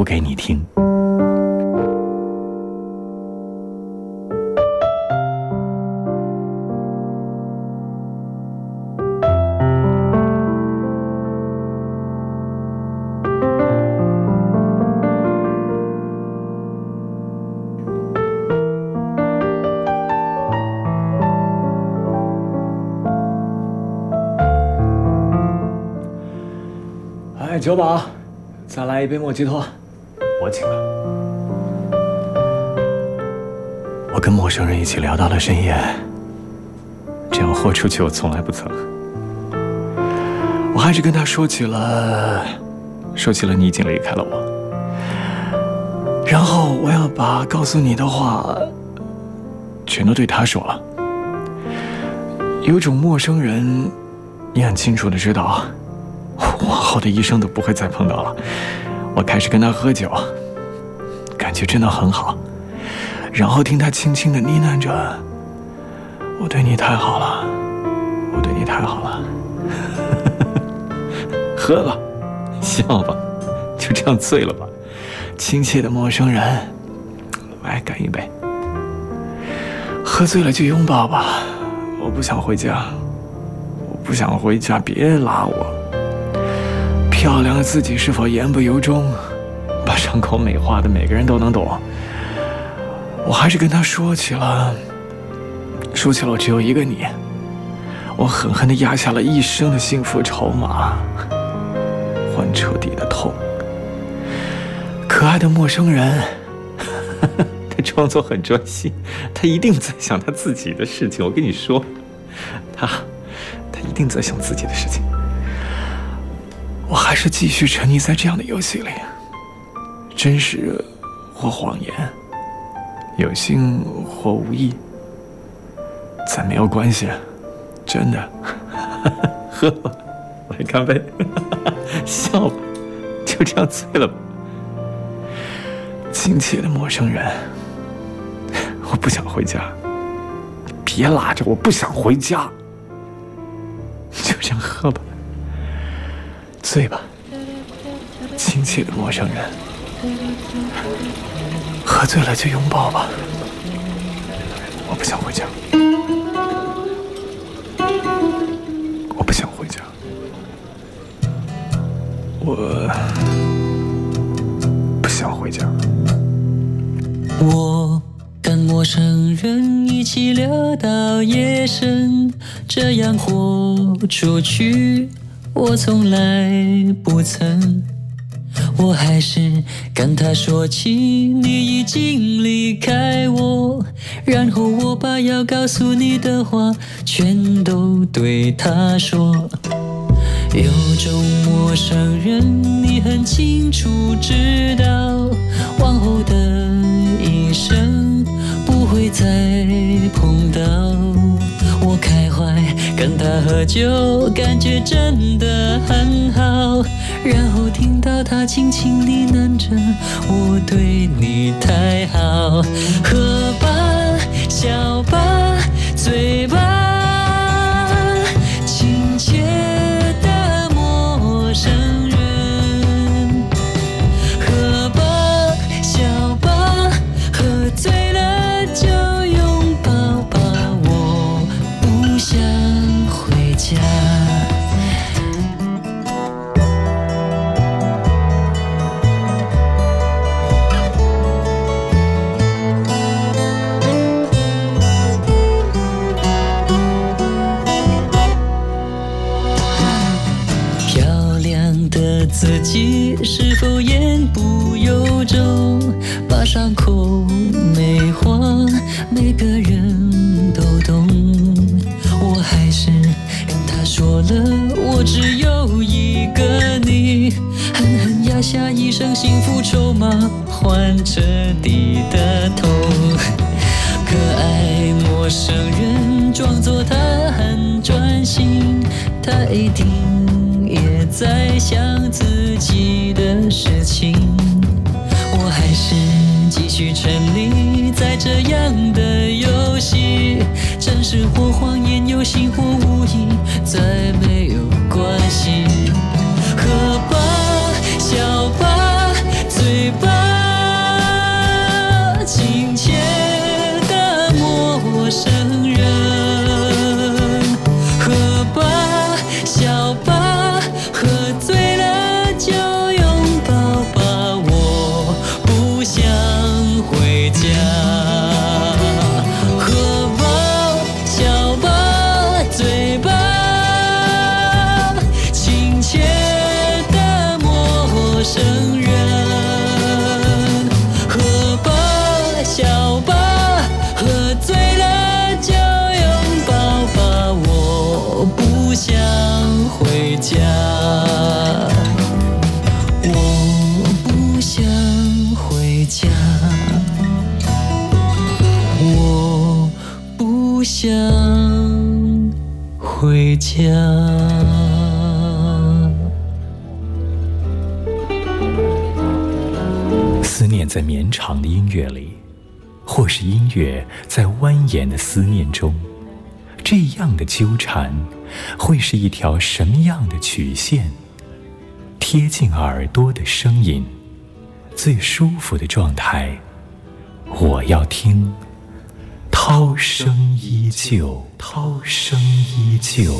读给你听。哎，酒保，再来一杯莫吉托，我请了。我跟陌生人一起聊到了深夜，这样豁出去我从来不曾。我还是跟他说起了，说起了你已经离开了我，然后我要把告诉你的话，全都对他说了。有种陌生人，你很清楚的知道。往后的一生都不会再碰到了。我开始跟他喝酒，感觉真的很好。然后听他轻轻的呢喃着：“我对你太好了，我对你太好了。”喝吧，笑吧，就这样醉了吧。亲切的陌生人，来干一杯。喝醉了就拥抱吧。我不想回家，我不想回家，别拉我。漂亮的自己是否言不由衷？把伤口美化的每个人都能懂。我还是跟他说起了，说起了我只有一个你。我狠狠地压下了一生的幸福筹码，换彻底的痛。可爱的陌生人，他装作很专心，他一定在想他自己的事情。我跟你说，他，他一定在想自己的事情。我还是继续沉溺在这样的游戏里，真实或谎言，有心或无意，再没有关系，真的。喝吧，来干杯，笑吧，就这样醉了吧。亲切的陌生人，我不想回家，别拉着我，不想回家，就这样喝吧。醉吧，亲切的陌生人。喝醉了就拥抱吧。我不想回家，我不想回家，我不想回家。我跟陌生人一起聊到夜深，这样豁出去。我从来不曾，我还是跟他说起你已经离开我，然后我把要告诉你的话全都对他说。有种陌生人，你很清楚知道，往后的一生不会再碰到。开怀跟他喝酒，感觉真的很好。然后听到他轻轻呢喃着：“我对你太好。”喝吧，笑吧，自己是否言不由衷，把伤口美化，每个人都懂。我还是跟他说了，我只有一个你，狠狠压下一生幸福筹码，换彻底的痛。可爱陌生人，装作他很专心，他一定。在想自己的事情，我还是继续沉溺在这样的游戏，真实或谎言，有心或无意，想回家。思念在绵长的音乐里，或是音乐在蜿蜒的思念中，这样的纠缠，会是一条什么样的曲线？贴近耳朵的声音，最舒服的状态，我要听。涛声依旧，涛声依旧。